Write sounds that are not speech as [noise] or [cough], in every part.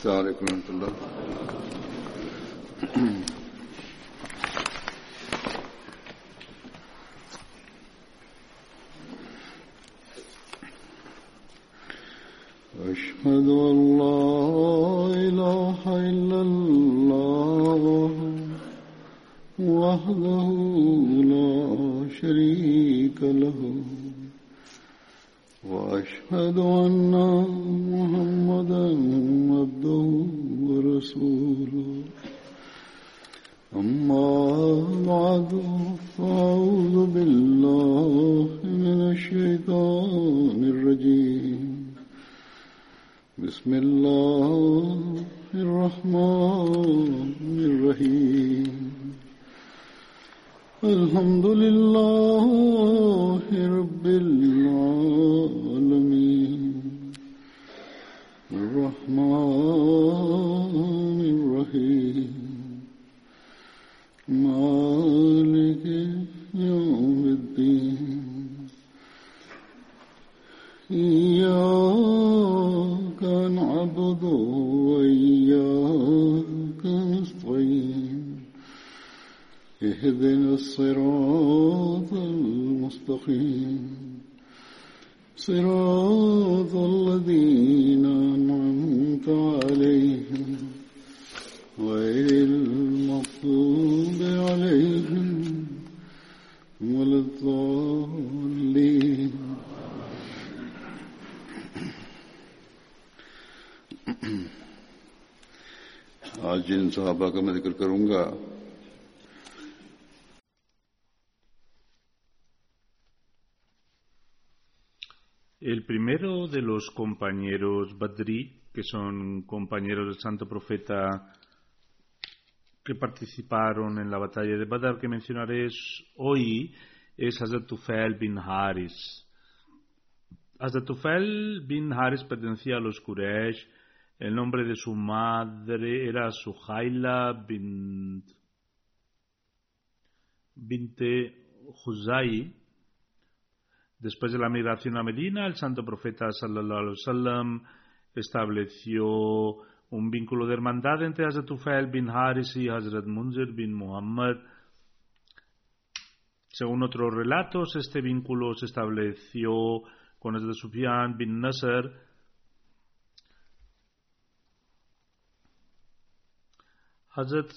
السلام عليكم ورحمة الله [clears throat] أشهد आज जिन सहाबा का मैं जिक्र करूंगा El primero de los compañeros Badri, que son compañeros del santo profeta que participaron en la batalla de Badr que mencionaré hoy, es Hazrat Tufail bin Haris. Hazrat Tufail bin Haris pertenecía a los Quraysh. el nombre de su madre era Suhaila bint, binte Huzai. Después de la migración a Medina, el santo profeta sallallahu alaihi wasallam estableció un vínculo de hermandad entre Hazrat Tufail bin Haris y Hazrat Munzir bin Muhammad. Según otros relatos, este vínculo se estableció con Hazrat Sufyan bin Nasr. Hazrat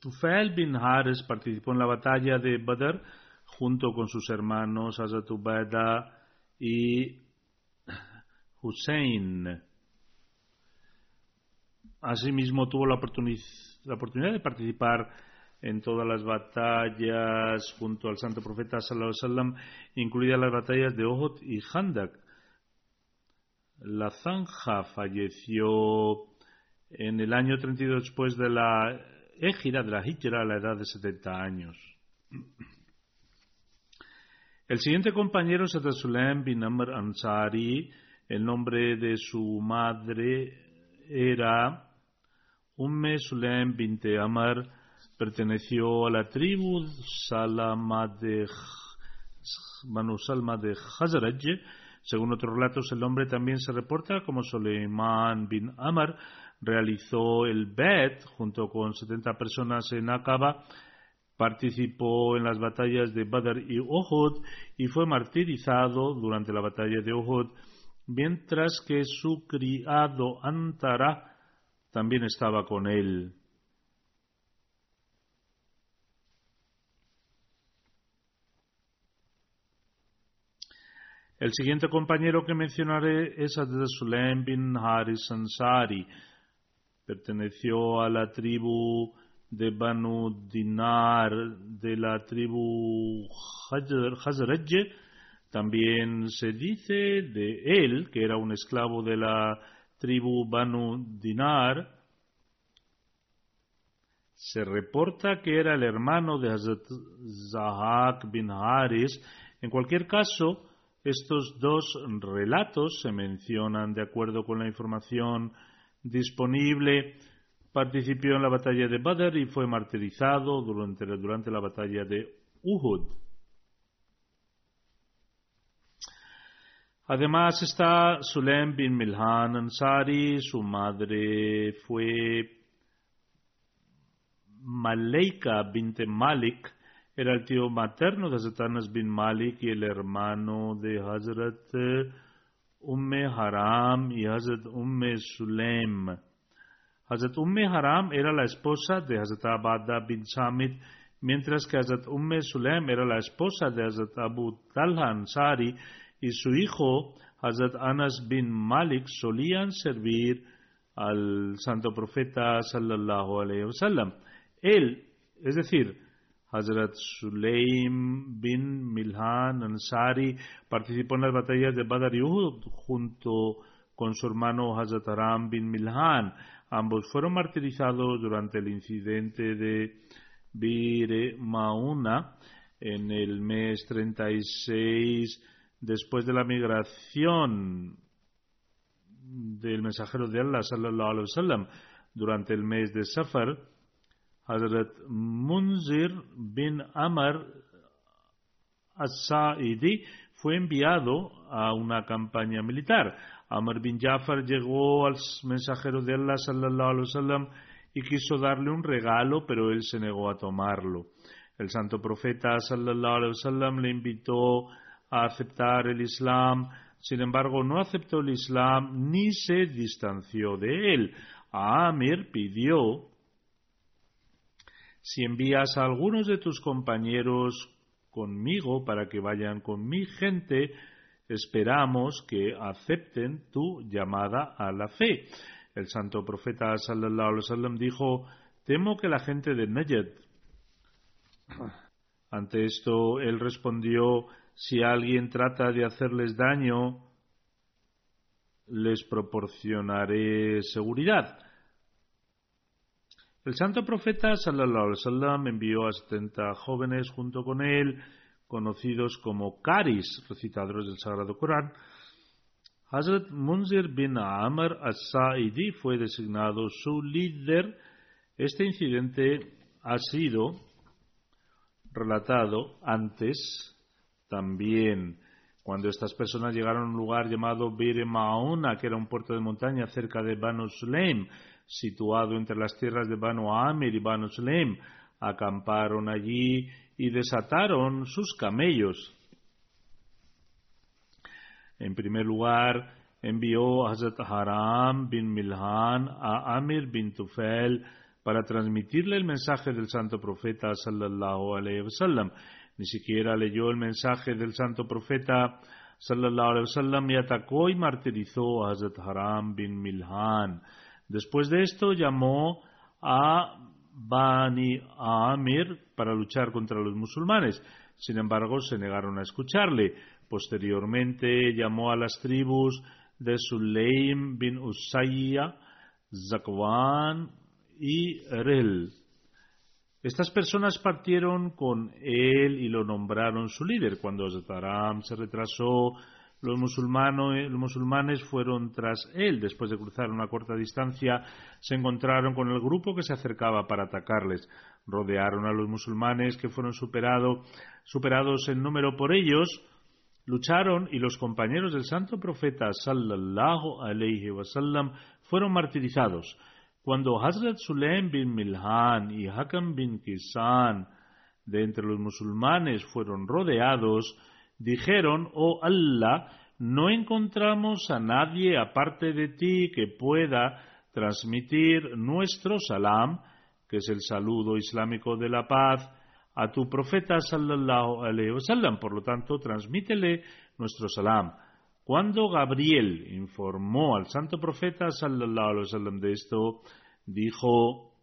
Tufail bin Haris participó en la batalla de Badr junto con sus hermanos Hazrat Ubaida y Hussein. Asimismo tuvo la, oportunidad de participar en todas las batallas junto al santo profeta sallallahu incluidas las batallas de Ohot y Handak. La Zanja falleció en el año 32 después de la égida de la Hijra a la edad de 70 años. El siguiente compañero es Sulaim bin Amr Ansari. El nombre de su madre era Umme Sulaim binte Amr. Perteneció a la tribu Salama de Banu Khazraj. Según otros relatos, el nombre también se reporta como Suleiman bin Amr. Realizó el Bet junto con 70 personas en Aqaba participó en las batallas de Badr y Uhud y fue martirizado durante la batalla de Uhud, mientras que su criado Antara también estaba con él. El siguiente compañero que mencionaré es Adel Sulaim bin Haris Ansari. Perteneció a la tribu de Banu Dinar de la tribu Hazraj. También se dice de él que era un esclavo de la tribu Banu Dinar. Se reporta que era el hermano de Hazrat Zahak bin Haris. En cualquier caso, estos dos relatos se mencionan de acuerdo con la información disponible participó en la batalla de Badr y fue martirizado durante, durante la batalla de Uhud. Además está Sulaim bin Milhan Ansari, su madre fue Maleika bint Malik, era el tío materno de Hazrat Anas bin Malik y el hermano de Hazrat Umme Haram y Hazrat Umme Sulaim. Hazrat Umme Haram era la esposa de Hazrat Abada bin Samit, mientras que Hazrat Umme Sulaim era la esposa de Hazrat Abu Talha Ansari y su hijo Hazrat Anas bin Malik solían servir al santo profeta sallallahu alaihi wasallam. Él, es decir, Hazrat Sulaim bin Milhan Ansari participó en las batallas de Badr y Uhud junto con su hermano Hazrat Aram bin Milhan. Ambos fueron martirizados durante el incidente de Bir Mauna en el mes 36 después de la migración del mensajero de Allah sallallahu alaihi wasallam durante el mes de Safar Hazrat Munzir bin Amr as-Sa'idi fue enviado a una campaña militar. Amr bin Jafar llegó al mensajero de Allah sallallahu alaihi wasallam y quiso darle un regalo, pero él se negó a tomarlo. El santo profeta sallallahu alaihi wasallam le invitó a aceptar el Islam, sin embargo no aceptó el Islam ni se distanció de él. Amir pidió si envías a algunos de tus compañeros conmigo para que vayan con mi gente, esperamos que acepten tu llamada a la fe. El santo profeta sallallahu alaihi wasallam dijo, temo que la gente de Najd. Ante esto él respondió, si alguien trata de hacerles daño, les proporcionaré seguridad. El santo profeta sallallahu alaihi wasallam envió a 70 jóvenes junto con él, conocidos como Karis, recitadores del Sagrado Corán. Hazrat Munzir bin Amr as-Sa'idi fue designado su líder. Este incidente ha sido relatado antes también cuando estas personas llegaron a un lugar llamado Bir Mauna, que era un puerto de montaña cerca de Banu Sulaim, situado entre las tierras de Banu Amir y Banu Sulaim, acamparon allí y desataron sus camellos. En primer lugar, envió Hazrat Haram bin Milhan a Amir bin Tufel para transmitirle el mensaje del santo profeta sallallahu alaihi wasallam. Ni siquiera leyó el mensaje del santo profeta sallallahu alaihi wasallam y atacó y martirizó a Hazrat Haram bin Milhan. Después de esto llamó a Bani Amir para luchar contra los musulmanes. Sin embargo, se negaron a escucharle. Posteriormente llamó a las tribus de Sulaim bin Usayya, Zakwan y Rel. Estas personas partieron con él y lo nombraron su líder. Cuando Zataram se retrasó, los, los musulmanes fueron tras él. Después de cruzar una corta distancia, se encontraron con el grupo que se acercaba para atacarles. Rodearon a los musulmanes que fueron superado, superados en número por ellos. Lucharon y los compañeros del santo profeta sallallahu alayhi wasallam fueron martirizados. Cuando Hazrat Sulaim bin Milhan y Hakam bin Kisan de entre los musulmanes fueron rodeados, dijeron, oh Allah, no encontramos a nadie aparte de ti que pueda transmitir nuestro salam, que es el saludo islámico de la paz, a tu profeta sallallahu alaihi wasallam. Por lo tanto, transmítele nuestro salam. Cuando Gabriel informó al santo profeta sallallahu alaihi wasallam de esto, dijo,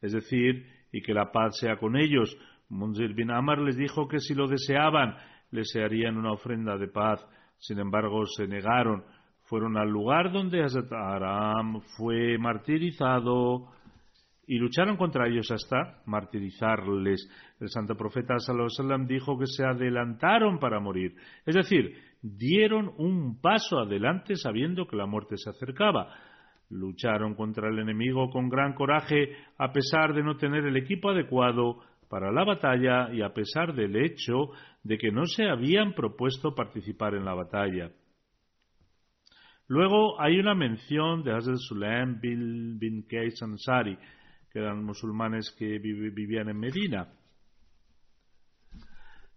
es decir, y que la paz sea con ellos. Munzir bin Amar les dijo que si lo deseaban, les harían una ofrenda de paz. Sin embargo, se negaron. Fueron al lugar donde Hazrat Aram fue martirizado y lucharon contra ellos hasta martirizarles. El santo profeta sallallahu dijo que se adelantaron para morir, es decir, dieron un paso adelante sabiendo que la muerte se acercaba. Lucharon contra el enemigo con gran coraje a pesar de no tener el equipo adecuado para la batalla y a pesar del hecho de que no se habían propuesto participar en la batalla. Luego hay una mención de Hazrat Sulaim bin, Qais Ansari, que eran musulmanes que vivían en Medina.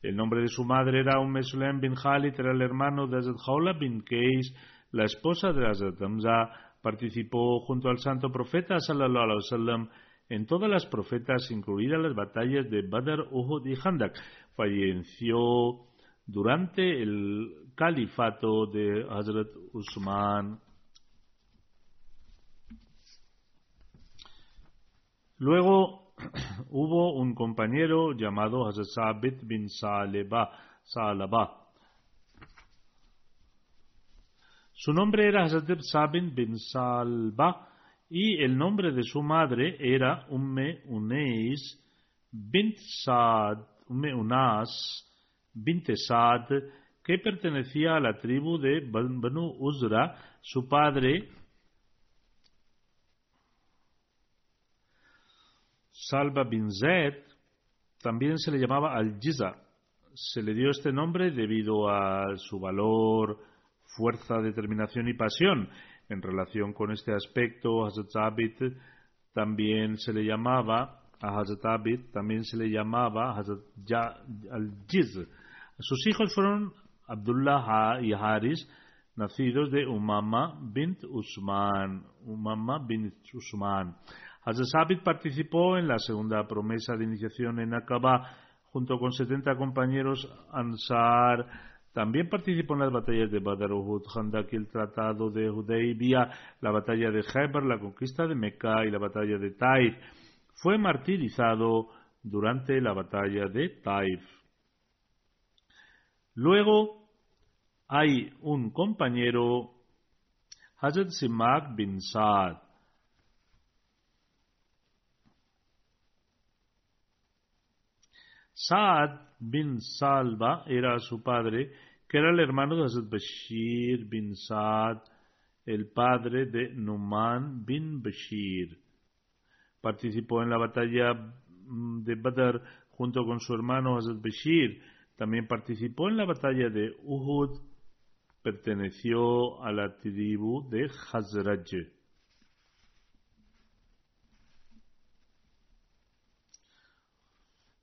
El nombre de su madre era Umm Sulaim bin Khalid, era el hermano de Hazrat Khawla bin Qais, la esposa de Hazrat Hamza, participó junto al santo profeta sallallahu alaihi wasallam en todas las profetas, incluidas las batallas de Badr, Uhud y Handak. Falleció durante el califato de Hazrat Usman. Luego [clears throat] hubo un compañero llamado Hazrat Sabit bin Salaba. Su nombre era Hazrat Sabit bin Salba y el nombre de su madre era Umme Unais bint Saad, Umme Unas bint Saad, que pertenecía a la tribu de Banu Uzra. Su padre, Salva bin Zed, también se le llamaba Al-Jiza. Se le dio este nombre debido a su valor, fuerza, determinación y pasión en relación con este aspecto, Hazrat Abid también se le llamaba, a Hazrat Abid también se le llamaba Hazrat al-Jiz. Sus hijos fueron Abdullah y Haris, nacidos de Umama bint Usman. Umama bint Usman. Hazrat Abid participó en la segunda promesa de iniciación en Aqaba junto con 70 compañeros Ansar, también participó en las batallas de Badr, Uhud, Handak el Tratado de Hudaybiyah, la batalla de Khaybar, la conquista de Mecca y la batalla de Taif. Fue martirizado durante la batalla de Taif. Luego hay un compañero, Hazrat Simak bin Saad. Saad bin Salva era su padre, que era el hermano de Hazrat Bashir bin Saad, el padre de Numan bin Bashir. Participó en la batalla mm, de Badr junto con su hermano Hazrat Bashir. También participó en la batalla de Uhud. Perteneció a la tribu de Hazraj.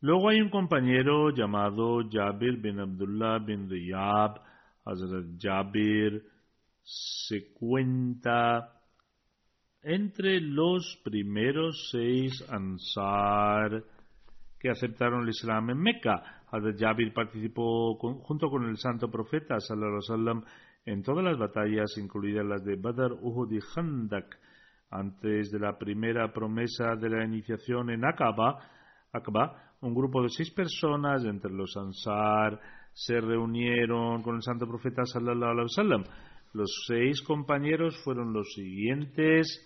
Luego hay un compañero llamado Jabir bin Abdullah bin Riyab. Hazrat Jabir se cuenta entre los primeros seis Ansar que aceptaron el Islam en Meca. Hazrat Jabir participó junto con el santo profeta wasallam en todas las batallas, incluidas las de Badr, Uhud y Khandak. Antes de la primera promesa de la iniciación en Aqaba, Aqaba un grupo de seis personas entre los Ansar se reunieron con el santo profeta sallallahu alaihi wasallam. Los seis compañeros fueron los siguientes.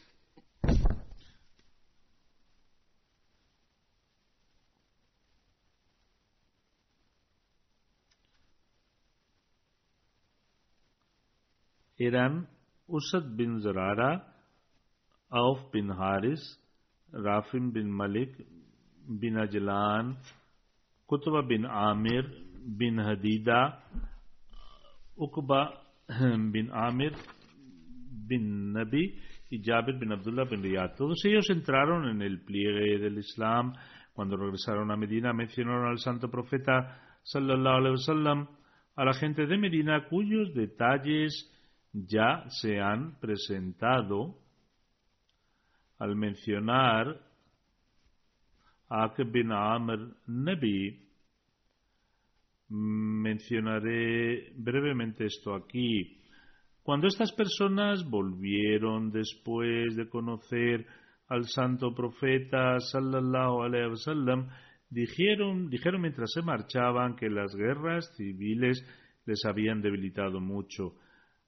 Eran Usad bin Zarara, Auf bin Haris, Rafim bin Malik bin Ajlan, Kutba bin Amir, bin Hadida, Uqba [clears throat] bin Amir, bin Nabi y Jabir bin Abdullah bin Riyad. Todos ellos entraron en el pliegue del Islam. Cuando regresaron a Medina mencionaron al santo profeta sallallahu alaihi wasallam a la gente de Medina cuyos detalles ya se han presentado al mencionar Aqb bin Amr Nabi. Mencionaré brevemente esto aquí. Cuando estas personas volvieron después de conocer al santo profeta sallallahu alaihi wasallam, dijeron, dijeron mientras se marchaban que las guerras civiles les habían debilitado mucho.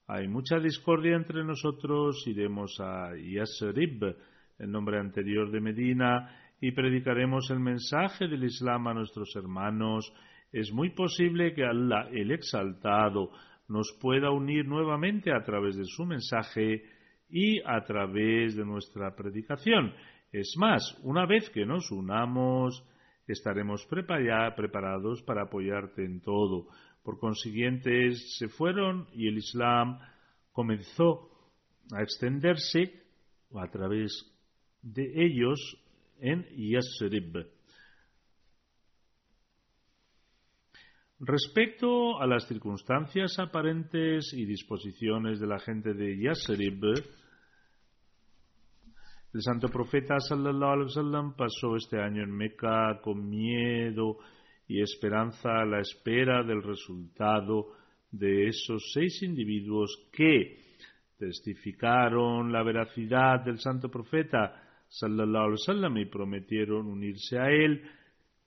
Hay mucha discordia entre nosotros, iremos a Yasrib, el nombre anterior de Medina, y predicaremos el mensaje del Islam a nuestros hermanos, es muy posible que Allah, el exaltado, nos pueda unir nuevamente a través de su mensaje y a través de nuestra predicación. Es más, una vez que nos unamos, estaremos preparados para apoyarte en todo. Por consiguiente, se fueron y el Islam comenzó a extenderse a través de ellos en Yasrib. Respecto a las circunstancias aparentes y disposiciones de la gente de Yasrib, el santo profeta sallallahu alaihi wasallam pasó este año en Meca con miedo y esperanza a la espera del resultado de esos seis individuos que testificaron la veracidad del santo profeta sallallahu alaihi wasallam y prometieron unirse a él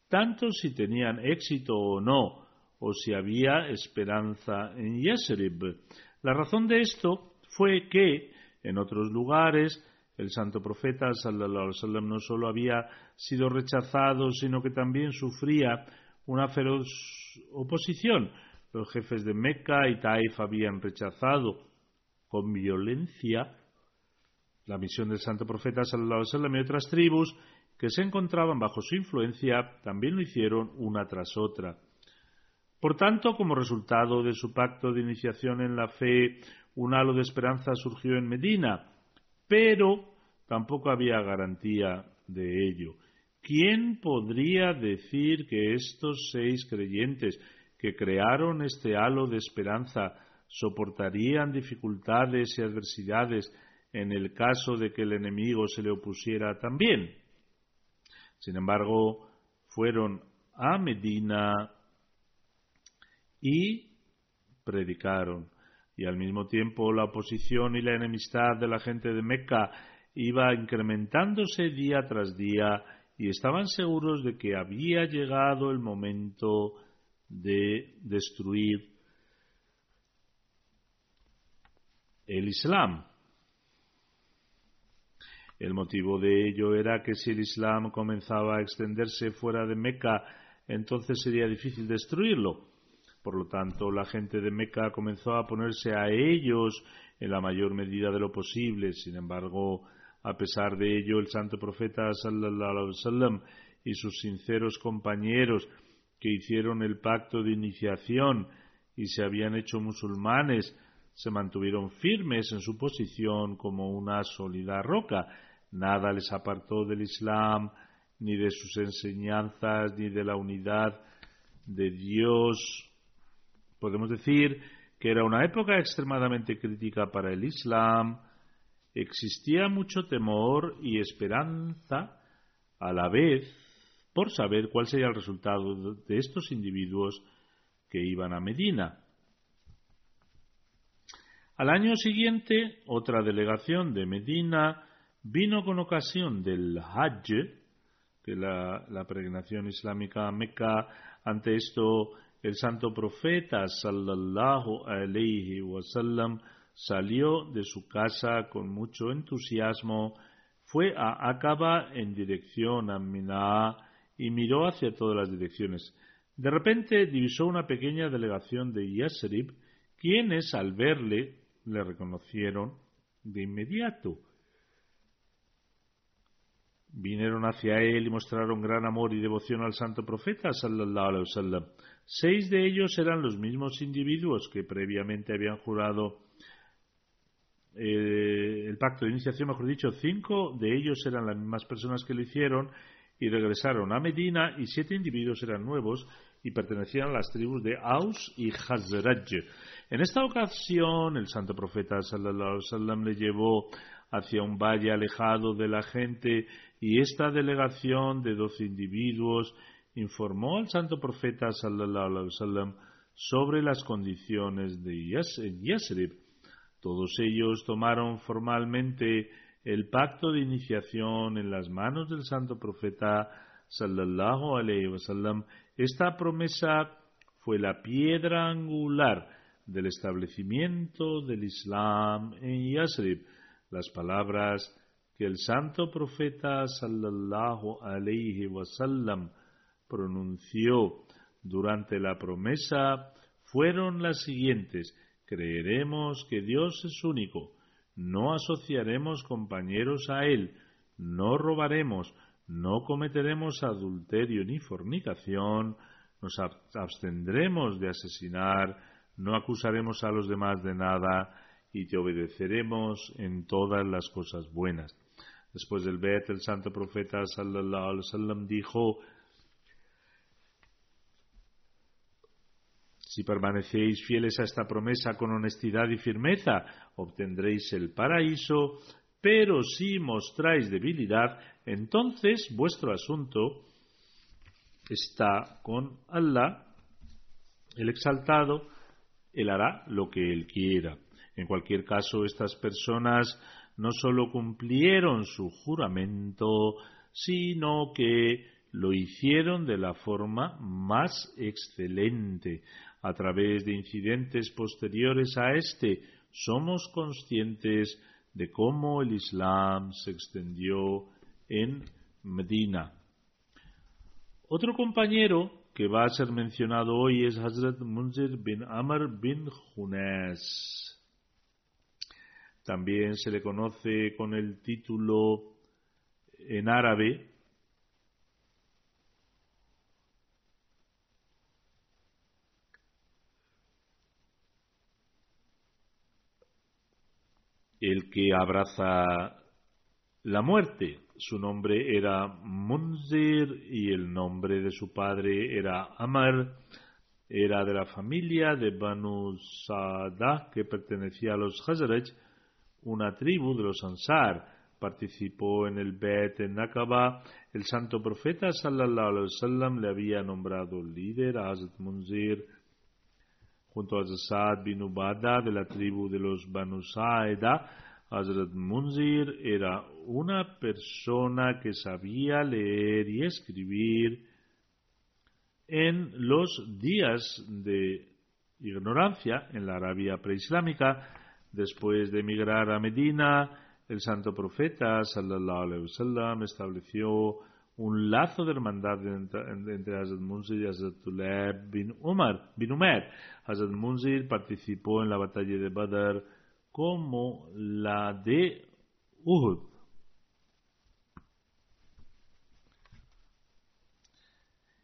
tanto si tenían éxito o no o si había esperanza en Yesrib. La razón de esto fue que en otros lugares el santo profeta sallallahu alaihi wasallam no solo había sido rechazado, sino que también sufría una feroz oposición. Los jefes de Mecca y Taif habían rechazado con violencia la misión del santo profeta sallallahu alaihi y otras tribus que se encontraban bajo su influencia también lo hicieron una tras otra. Por tanto, como resultado de su pacto de iniciación en la fe, un halo de esperanza surgió en Medina, pero tampoco había garantía de ello. ¿Quién podría decir que estos seis creyentes que crearon este halo de esperanza soportarían dificultades y adversidades en el caso de que el enemigo se le opusiera también? Sin embargo, fueron a Medina y predicaron. Y al mismo tiempo la oposición y la enemistad de la gente de Meca iba incrementándose día tras día y estaban seguros de que había llegado el momento de destruir el Islam. El motivo de ello era que si el Islam comenzaba a extenderse fuera de Meca, entonces sería difícil destruirlo. Por lo tanto, la gente de Meca comenzó a ponerse a ellos en la mayor medida de lo posible. Sin embargo, a pesar de ello, el santo profeta sallallahu y sus sinceros compañeros que hicieron el pacto de iniciación y se habían hecho musulmanes se mantuvieron firmes en su posición como una sólida roca. Nada les apartó del Islam, ni de sus enseñanzas, ni de la unidad de Dios Podemos decir que era una época extremadamente crítica para el Islam, existía mucho temor y esperanza a la vez por saber cuál sería el resultado de estos individuos que iban a Medina. Al año siguiente, otra delegación de Medina vino con ocasión del Hajj, que la, la peregrinación islámica a Meca, ante esto el santo profeta sallallahu alayhi wasallam salió de su casa con mucho entusiasmo, fue a Aqaba en dirección a Miná y miró hacia todas las direcciones. De repente divisó una pequeña delegación de Yasrib, quienes al verle le reconocieron de inmediato. Vinieron hacia él y mostraron gran amor y devoción al santo profeta sallallahu alayhi wasallam. Seis de ellos eran los mismos individuos que previamente habían jurado eh, el pacto de iniciación, mejor dicho, cinco de ellos eran las mismas personas que lo hicieron y regresaron a Medina y siete individuos eran nuevos y pertenecían a las tribus de Aus y Hazraj. En esta ocasión, el santo profeta sallallahu alaihi wasallam le llevó hacia un valle alejado de la gente y esta delegación de doce individuos informó al santo profeta sallallahu alaihi sobre las condiciones de Yasrib. Todos ellos tomaron formalmente el pacto de iniciación en las manos del santo profeta sallallahu alaihi wasallam. Esta promesa fue la piedra angular del establecimiento del Islam en Yasrib. Las palabras que el santo profeta sallallahu alaihi wasallam pronunció durante la promesa fueron las siguientes. Creeremos que Dios es único, no asociaremos compañeros a Él, no robaremos, no cometeremos adulterio ni fornicación, nos abstendremos de asesinar, no acusaremos a los demás de nada y te obedeceremos en todas las cosas buenas. Después del Bet, el santo profeta sallallahu alaihi wasallam dijo: Si permanecéis fieles a esta promesa con honestidad y firmeza, obtendréis el paraíso, pero si mostráis debilidad, entonces vuestro asunto está con Allah, el exaltado, Él hará lo que Él quiera. En cualquier caso, estas personas no solo cumplieron su juramento, sino que lo hicieron de la forma más excelente. A través de incidentes posteriores a este, somos conscientes de cómo el Islam se extendió en Medina. Otro compañero que va a ser mencionado hoy es Hazrat Munzir bin Amr bin Hunes. También se le conoce con el título en árabe el que abraza la muerte. Su nombre era Munzir y el nombre de su padre era Amar. Era de la familia de Banu Sa'dah que pertenecía a los Hazraj una tribu de los Ansar. Participó en el Bet en Nakaba. El santo profeta sallallahu alaihi wasallam le había nombrado líder a Hazrat Munzir junto a Zasad bin Ubada de la tribu de los Banu Saeda. Hazrat Munzir era una persona que sabía leer y escribir en los días de ignorancia en la Arabia preislámica Después de emigrar a Medina, el santo profeta sallallahu wasallam estableció un lazo de hermandad entre, Hazrat Munzir y Hazrat Tuleb bin Umar, bin Umar. Hazrat Munzir participó en la batalla de Badr como la de Uhud.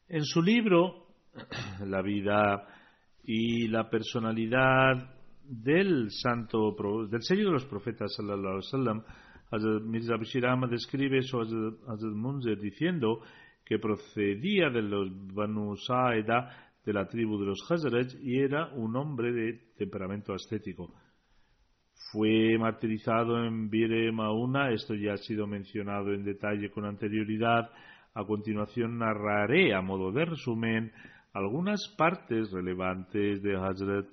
En su libro, [clears throat] La vida y la personalidad del santo, del sello de los profetas sallallahu alaihi wasallam, Mirza describe eso a Hazrat Munzer diciendo que procedía de los Banu Sa'eda de la tribu de los Hazraj y era un hombre de temperamento ascético. Fue martirizado en Bire Mauna, esto ya ha sido mencionado en detalle con anterioridad. A continuación narraré a modo de resumen algunas partes relevantes de Hazrat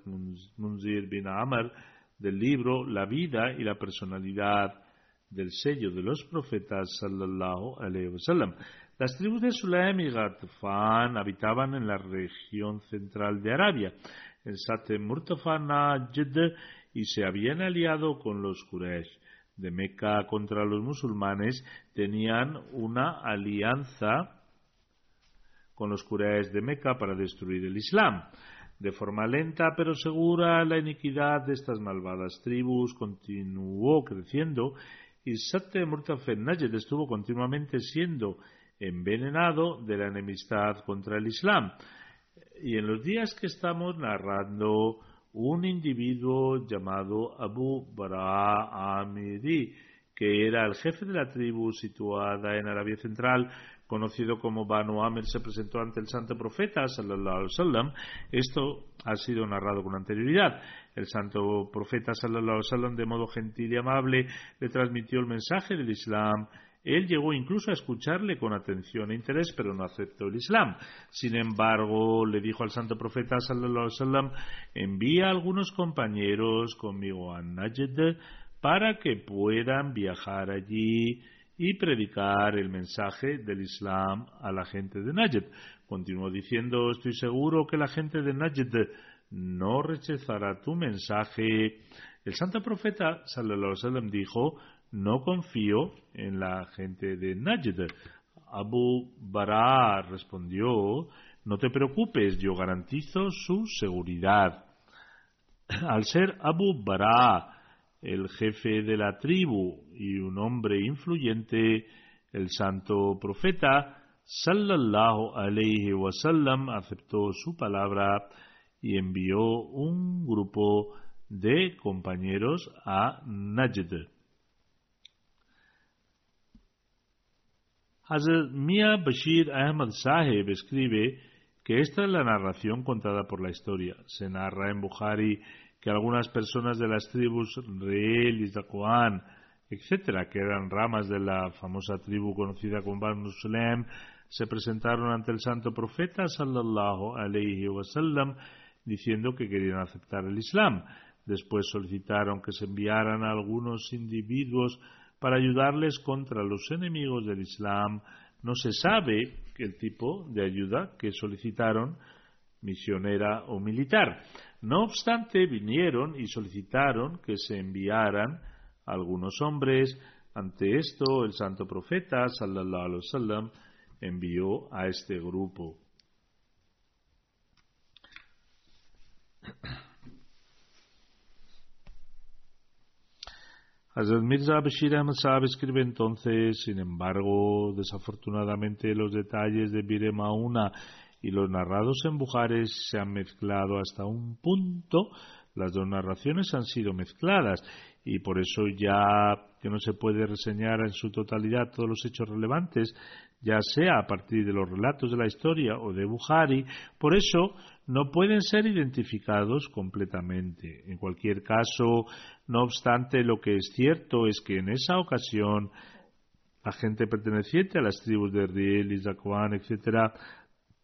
Munzir bin Amr del libro La vida y la personalidad del sello de los profetas sallallahu alaihi wasallam. Las tribus de Sulaim y Ghatfan habitaban en la región central de Arabia, en Sate Murtafa Najd, y se habían aliado con los Quraysh. De Meca contra los musulmanes tenían una alianza con los Quraysh de Meca para destruir el Islam. De forma lenta pero segura, la iniquidad de estas malvadas tribus continuó creciendo y Satte Murtafen Najd estuvo continuamente siendo envenenado de la enemistad contra el Islam. Y en los días que estamos narrando, un individuo llamado Abu Bara que era el jefe de la tribu situada en Arabia Central, conocido como Banu Amir, se presentó ante el santo profeta, sallallahu alaihi wasallam. Esto ha sido narrado con anterioridad. El santo profeta, sallallahu alaihi wasallam, de modo gentil y amable, le transmitió el mensaje del Islam. Él llegó incluso a escucharle con atención e interés, pero no aceptó el Islam. Sin embargo, le dijo al santo profeta, sallallahu alaihi wasallam, envía a algunos compañeros conmigo a Najd para que puedan viajar allí y predicar el mensaje del Islam a la gente de Najd. Continuó diciendo, estoy seguro que la gente de Najd no rechazará tu mensaje. El santo profeta sallallahu alaihi dijo, no confío en la gente de Najd. Abu Bara respondió, no te preocupes, yo garantizo su seguridad. Al ser Abu Bara el jefe de la tribu y un hombre influyente, El santo profeta sallallahu alayhi wasallam aceptó su palabra y envió un grupo de compañeros a Najd. Hazrat Mia Bashir Ahmad Saheb escribe que esta es la narración contada por la historia. Se narra en Bukhari que algunas personas de las tribus Reel y Zakwan, etcétera, que eran ramas de la famosa tribu conocida como Banu Sulaim, se presentaron ante el santo profeta sallallahu alayhi wasallam diciendo que querían aceptar el Islam. Después solicitaron que se enviaran a algunos individuos para ayudarles contra los enemigos del Islam. No se sabe el tipo de ayuda que solicitaron, misionera o militar. No obstante, vinieron y solicitaron que se enviaran algunos hombres. Ante esto, el santo profeta, sallallahu alaihi wasallam, envió a este grupo. Hazrat Mirza Bashir Ahmad escribe entonces, sin embargo, desafortunadamente los detalles de Bire Mauna y los narrados en Bujares se han mezclado hasta un punto. Las dos narraciones han sido mezcladas y por eso ya que no se puede reseñar en su totalidad todos los hechos relevantes, ya sea a partir de los relatos de la historia o de Buhari, por eso no pueden ser identificados completamente. En cualquier caso, no obstante, lo que es cierto es que en esa ocasión la gente perteneciente a las tribus de Riel, Zakwan, etc.,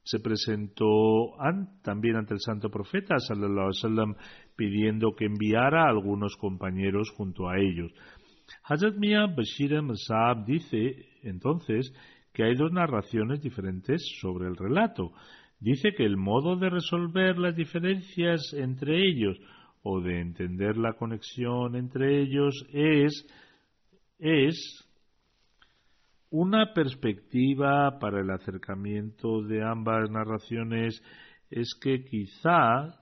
se presentó también ante el santo profeta sallallahu alaihi pidiendo que enviara a algunos compañeros junto a ellos. Hazrat Mia Bashir Masab dice entonces que hay dos narraciones diferentes sobre el relato. Dice que el modo de resolver las diferencias entre ellos o de entender la conexión entre ellos es, es una perspectiva para el acercamiento de ambas narraciones es que quizá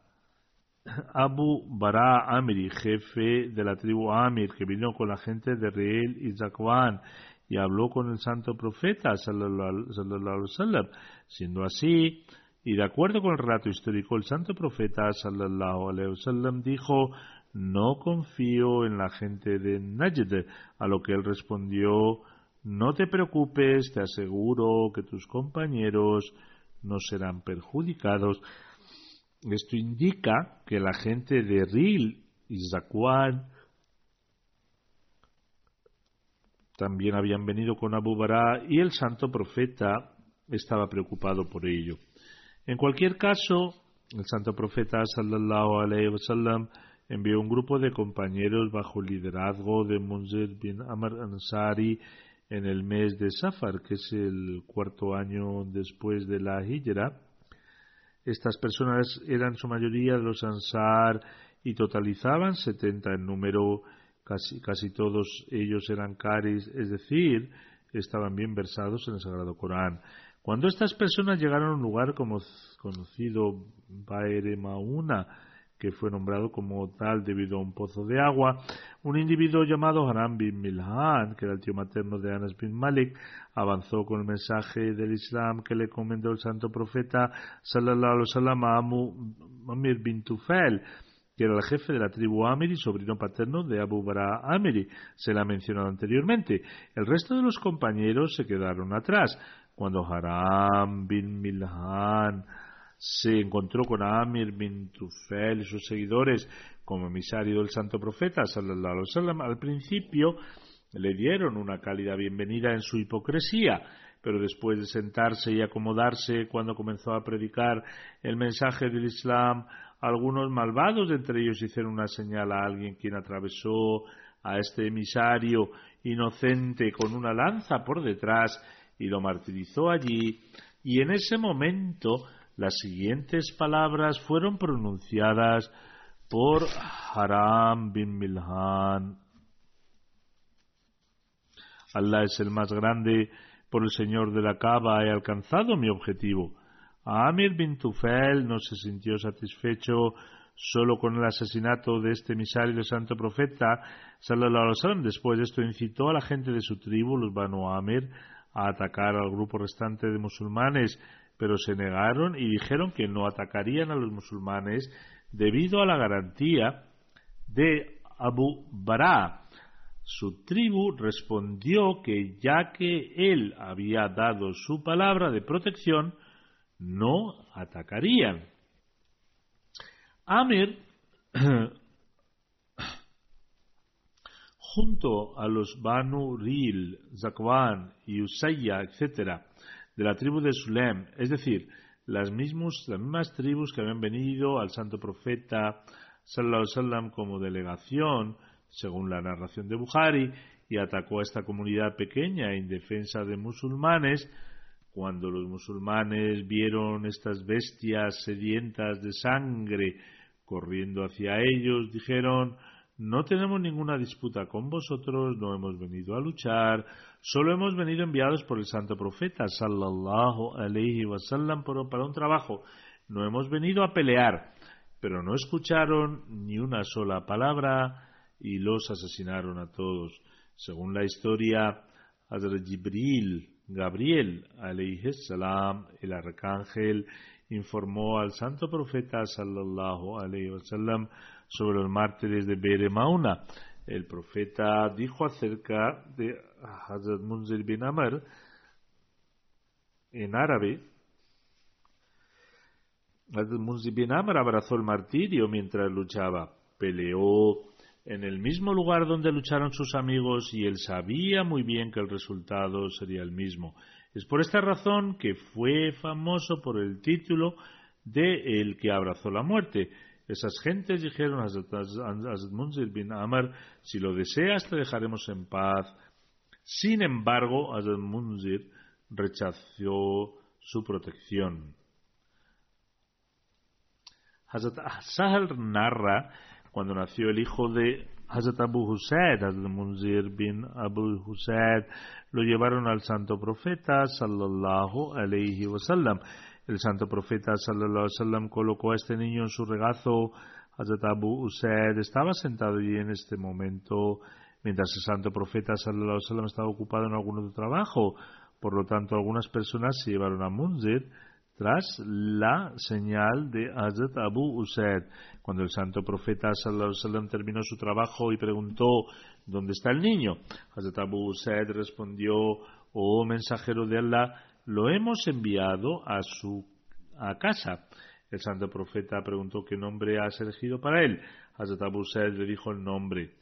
Abu Bara Amiri, jefe de la tribu Amir, que vino con la gente de Reel y Zakwan y habló con el santo profeta, sallallahu wasallam. Siendo así, y de acuerdo con el relato histórico, el santo profeta, sallallahu alaihi wasallam, dijo, no confío en la gente de Najd, a lo que él respondió, no te preocupes, te aseguro que tus compañeros no serán perjudicados. Esto indica que la gente de Ril y Zakwan también habían venido con Abu Bara y el santo profeta estaba preocupado por ello. En cualquier caso, el santo profeta sallallahu alaihi wasallam envió un grupo de compañeros bajo el liderazgo de Munzir bin Amr Ansari en el mes de Safar, que es el cuarto año después de la Hijra. Estas personas eran su mayoría de los Ansar y totalizaban 70 en número, casi, casi todos ellos eran caris, es decir, estaban bien versados en el Sagrado Corán. Cuando estas personas llegaron a un lugar como conocido Baere Mauna, que fue nombrado como tal debido a un pozo de agua, un individuo llamado Haram bin Milhan, que era el tío materno de Anas bin Malik, avanzó con el mensaje del Islam que le comentó el santo profeta sallallahu alaihi wasallam a Amir bin Tufel, que era el jefe de la tribu Amiri, sobrino paterno de Abu Bara Amiri. Se la ha mencionado anteriormente. El resto de los compañeros se quedaron atrás. Cuando Haram bin Milhan se encontró con Amir bin Tufel y sus seguidores como emisario del santo profeta sallallahu alaihi al principio le dieron una cálida bienvenida en su hipocresía, pero después de sentarse y acomodarse cuando comenzó a predicar el mensaje del Islam, algunos malvados de entre ellos hicieron una señal a alguien quien atravesó a este emisario inocente con una lanza por detrás y lo martirizó allí, y en ese momento las siguientes palabras fueron pronunciadas por Haram bin Milhan. Allah es el más grande, por el Señor de la Cava he alcanzado mi objetivo. Amir bin Tufel no se sintió satisfecho solo con el asesinato de este emisario del santo profeta, sallallahu. Después de esto incitó a la gente de su tribu, los Banu Amir, a atacar al grupo restante de musulmanes, pero se negaron y dijeron que no atacarían a los musulmanes debido a la garantía de Abu Bara. Su tribu respondió que ya que él había dado su palabra de protección, no atacarían. Amir, [clears throat] junto a los Banu Ril, Zakwan y Usayya, etc., de la tribu de Sulem, es decir, las, mismos, las mismas tribus que habían venido al santo profeta sallallahu sallam como delegación, según la narración de Bukhari, y atacó a esta comunidad pequeña e indefensa de musulmanes, cuando los musulmanes vieron estas bestias sedientas de sangre corriendo hacia ellos, dijeron no tenemos ninguna disputa con vosotros, no hemos venido a luchar, solo hemos venido enviados por el santo profeta sallallahu alaihi wasallam para un trabajo, no hemos venido a pelear, pero no escucharon ni una sola palabra y los asesinaron a todos. Según la historia, Hazrat Jibril, Gabriel alaihi salam, el arcángel, informó al santo profeta sallallahu alaihi wasallam sobre los mártires de Bere Mauna. El profeta dijo acerca de Hazrat Munzir bin Amr en árabe. Hazrat Munzir bin Amr abrazó el martirio mientras luchaba. Peleó en el mismo lugar donde lucharon sus amigos y él sabía muy bien que el resultado sería el mismo. Es por esta razón que fue famoso por el título de El que abrazó la muerte. Esas gentes dijeron a Munzir bin Amr, si lo deseas te dejaremos en paz. Sin embargo, Hazrat Munzir rechazó su protección. Hazrat Sahal narra cuando nació el hijo de Hazrat Abu Husayd, Hazrat Munzir bin Abu Husayd, lo llevaron al santo profeta sallallahu alayhi wasallam. El santo profeta sallallahu alaihi wasallam colocó a este niño en su regazo. Hazrat Abu Usaid estaba sentado allí en este momento mientras el santo profeta sallallahu alaihi estaba ocupado en algún otro trabajo. Por lo tanto, algunas personas se llevaron a Munzir tras la señal de Hazrat Abu Usaid. Cuando el santo profeta sallallahu terminó su trabajo y preguntó ¿dónde está el niño? Hazrat Abu Usaid respondió, oh mensajero de Allah, lo hemos enviado a su a casa. El santo profeta preguntó qué nombre has elegido para él. Hazrat Abu Sa'id le dijo el nombre.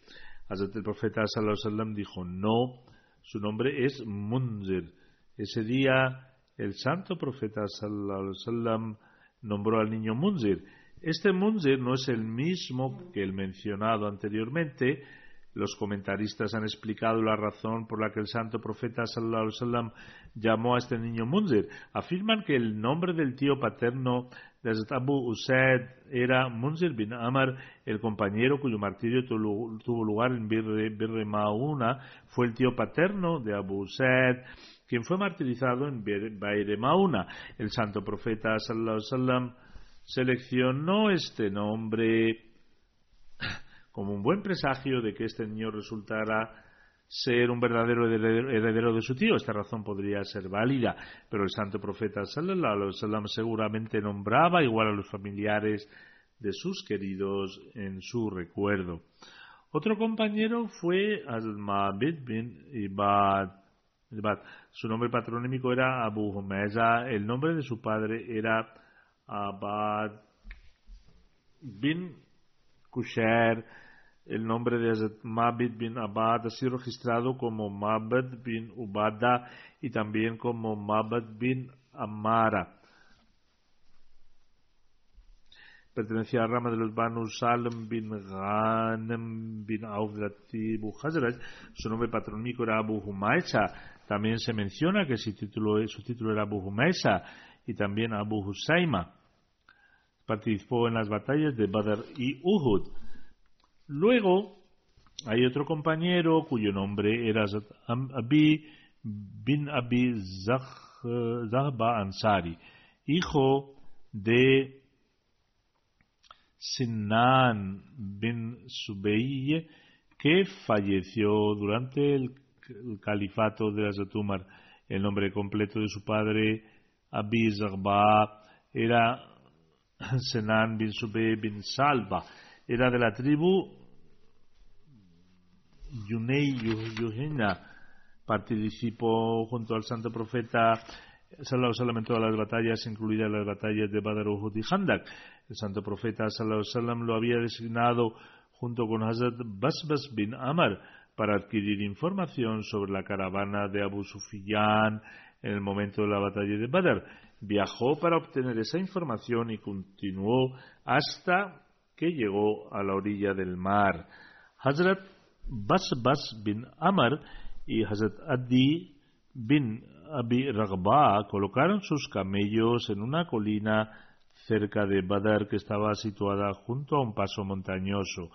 Hazrat el profeta wasallam dijo no, su nombre es Munzir. Ese día el santo profeta wasallam nombró al niño Munzir. Este Munzir no es el mismo que el mencionado anteriormente, los comentaristas han explicado la razón por la que el santo profeta wasallam llamó a este niño Munzir. Afirman que el nombre del tío paterno de Abu Usaid era Munzir bin Amr, el compañero cuyo martirio tuvo lugar en Bir Mauna, fue el tío paterno de Abu Usaid, quien fue martirizado en Bir Mauna. El santo profeta sallallahu wasallam seleccionó este nombre como un buen presagio de que este niño resultara ser un verdadero heredero de su tío. Esta razón podría ser válida, pero el santo profeta sallallahu alaihi seguramente nombraba igual a los familiares de sus queridos en su recuerdo. Otro compañero fue Al-Mabid bin Ibad. Su nombre patronímico era Abu Humeza. El nombre de su padre era Abad bin Kusher el nombre de Hazrat Mabid bin Abad ha sido registrado como Mabad bin Ubada y también como Mabad bin Amara. Pertenecía a la rama de los Banu Salam bin Ghanem bin Auf Hazrat. Su nombre patronímico era Abu Humaysa. También se menciona que su título, era Abu Humaysa y también Abu Husayma. Participó en las batallas de Badr y Uhud. Luego hay otro compañero cuyo nombre era Abi bin Abi Zahba Ansari, hijo de Sinan bin Subeyye, que falleció durante el, califato de Hazrat El nombre completo de su padre, Abi Zagba, era [coughs] Senan bin Sube bin Salva. Era de la tribu Yunei Yuhina. Participó junto al santo profeta Sallallahu Sallam en todas las batallas, incluidas las batallas de Badr, Uhud y Handak. El santo profeta Sallallahu lo había designado junto con Hazrat Basbas bin Amar para adquirir información sobre la caravana de Abu Sufyan en el momento de la batalla de Badr. Viajó para obtener esa información y continuó hasta que llegó a la orilla del mar. Hazrat Basbas bin Amar y Hazrat Adi bin Abi Ragba colocaron sus camellos en una colina cerca de Badr que estaba situada junto a un paso montañoso.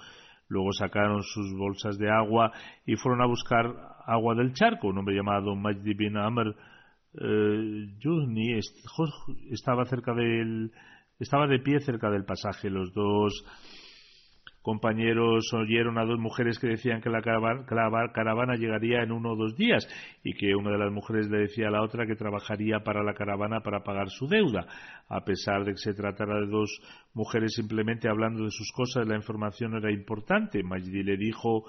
Luego sacaron sus bolsas de agua y fueron a buscar agua del charco. Un hombre llamado Majdi bin Amr eh, estaba cerca del estaba de pie cerca del pasaje. Los dos compañeros oyeron a dos mujeres que decían que la caravana, llegaría en uno o dos días y que una de las mujeres le decía a la otra que trabajaría para la caravana para pagar su deuda. A pesar de que se tratara de dos mujeres simplemente hablando de sus cosas, la información era importante. Majdi le dijo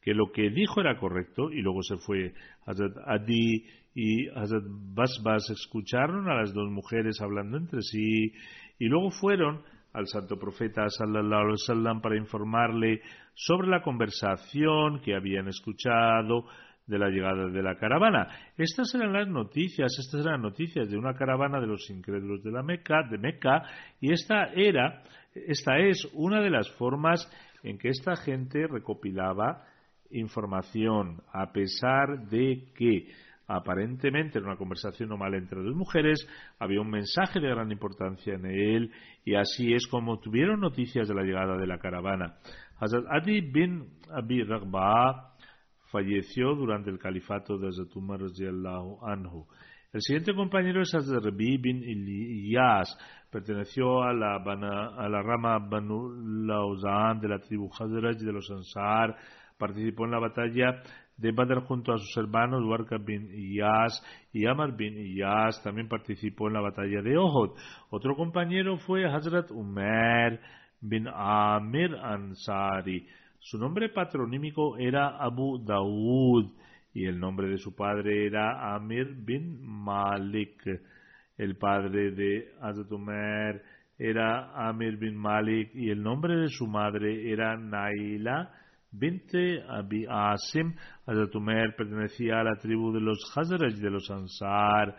que lo que dijo era correcto y luego se fue. Hazrat Adi y Hazrat Basbas escucharon a las dos mujeres hablando entre sí y luego fueron al santo profeta sallallahu alaihi wasallam para informarle sobre la conversación que habían escuchado de la llegada de la caravana. Estas eran las noticias, estas eran noticias de una caravana de los incrédulos de la Meca, de Meca, y esta era, esta es una de las formas en que esta gente recopilaba información, a pesar de que Aparentemente en una conversación normal entre dos mujeres había un mensaje de gran importancia en él y así es como tuvieron noticias de la llegada de la caravana. Hazrat Adi bin Abi Ragba falleció durante el califato de Hazrat Umar anhu. El siguiente compañero es Hazrat Rabi bin Ilyas. Perteneció a la, a la rama Banu Lauzan de la tribu Hazraj de los Ansar. Participó en la batalla de Badr junto a sus hermanos Warka bin Iyas y Amar bin Iyas también participó en la batalla de Ohod. Otro compañero fue Hazrat Umar bin Amir Ansari. Su nombre patronímico era Abu Daud y el nombre de su padre era Amir bin Malik. El padre de Hazrat Umar era Amir bin Malik y el nombre de su madre era Naila Binte Abi Asim, Hazrat Umer pertenecía a la tribu de los Hazraj de los Ansar.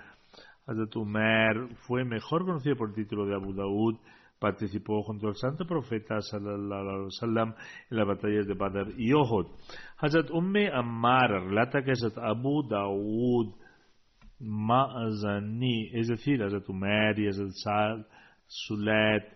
Hazrat Umer fue mejor conocido por el título de Abu Daud. Participó junto al santo profeta sallallahu alaihi wasallam en las batallas de Badr y Ohud. Hazrat Umme Ammar relata que Hazrat Abu Daud Ma'azani, es decir, Hazrat Umer y Hazrat Sal, Sulet,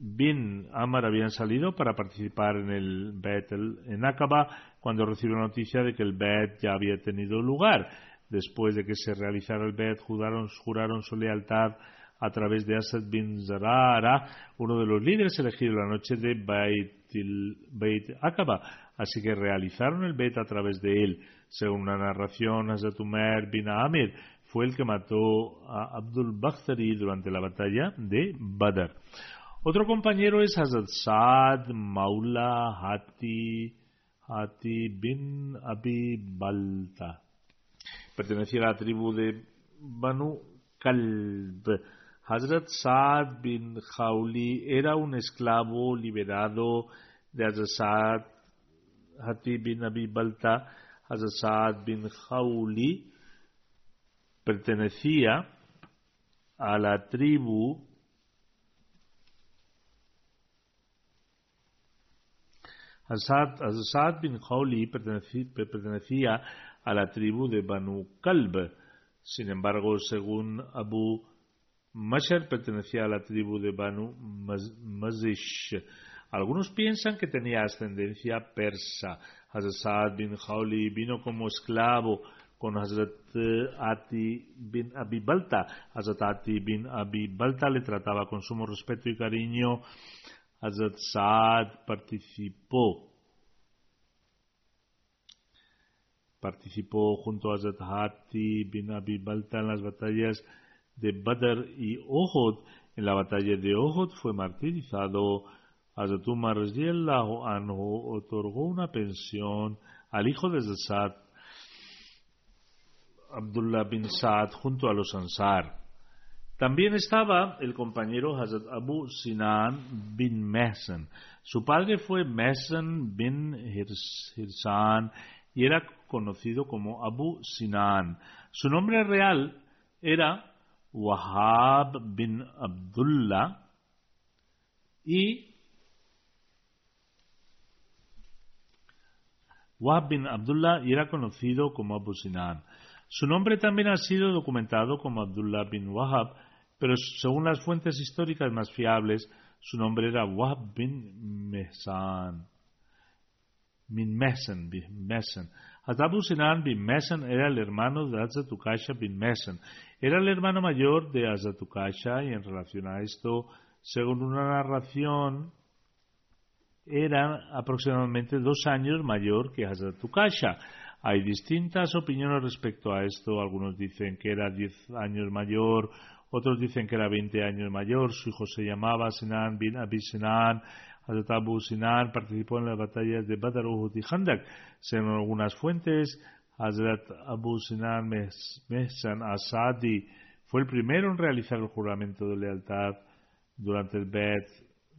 bin Amar habían salido para participar en el Bet en Aqaba cuando recibió la noticia de que el Bet ya había tenido lugar. Después de que se realizara el Bet, juraron, juraron su lealtad a través de Asad bin Zarara, uno de los líderes elegidos la noche de Beit Aqaba. Así que realizaron el Bet a través de él. Según una narración, Asad Umar bin Amir fue el que mató a Abdul Bakhtari durante la batalla de Badr. Otro compañero es Hazrat Saad Maula Hati, Hati bin Abi Balta. Pertenecía a la tribu de Banu Kalb. Hazrat Saad bin Khawli era un esclavo liberado de Hazrat Saad Hati bin Abi Balta. Hazrat Saad bin Khawli pertenecía a la tribu Asad bin Khawli pertenecía a la tribu de Banu Kalb. Sin embargo, según Abu Mashar, pertenecía a la tribu de Banu Mazish. Algunos piensan que tenía ascendencia persa. Hazrat bin Khawli vino como esclavo con Hazrat Ati bin Abi Balta. Hazrat Ati bin Abi Balta le trataba con sumo respeto y cariño Hazrat Saad participó participó junto a Hazrat Hati bin Abi Balta en las batallas de Badr y Uhud. En la batalla de Uhud fue martirizado. Hazrat Umar anhu otorgó una pensión al hijo de Saad, Abdullah bin Saad, junto a los Ansar. También estaba el compañero Hazrat Abu Sinan bin Mehsan. Su padre fue Mehsan bin Hirsan y era conocido como Abu Sinan. Su nombre real era Wahab bin Abdullah y Wahab bin Abdullah y era conocido como Abu Sinan. Su nombre también ha sido documentado como Abdullah bin Wahab, pero según las fuentes históricas más fiables, su nombre era Wahab bin Mehsan. Bin Mehsan, bin Mehsan. Abu Sinan bin Mehsan era el hermano de Hazrat bin Mehsan. Era el hermano mayor de Hazrat y en relación a esto, según una narración, era aproximadamente dos años mayor que Hazrat Hay distintas opiniones respecto a esto. Algunos dicen que era diez años mayor, otros dicen que era veinte años mayor. Su hijo se llamaba Sinan bin Abi Sinan. Hazrat Abu Sinan participó en las batallas de Badr, Uhud y Khandak. Según algunas fuentes, Hazrat Abu Sinan Mehsan Asadi fue el primero en realizar el juramento de lealtad durante el Bet,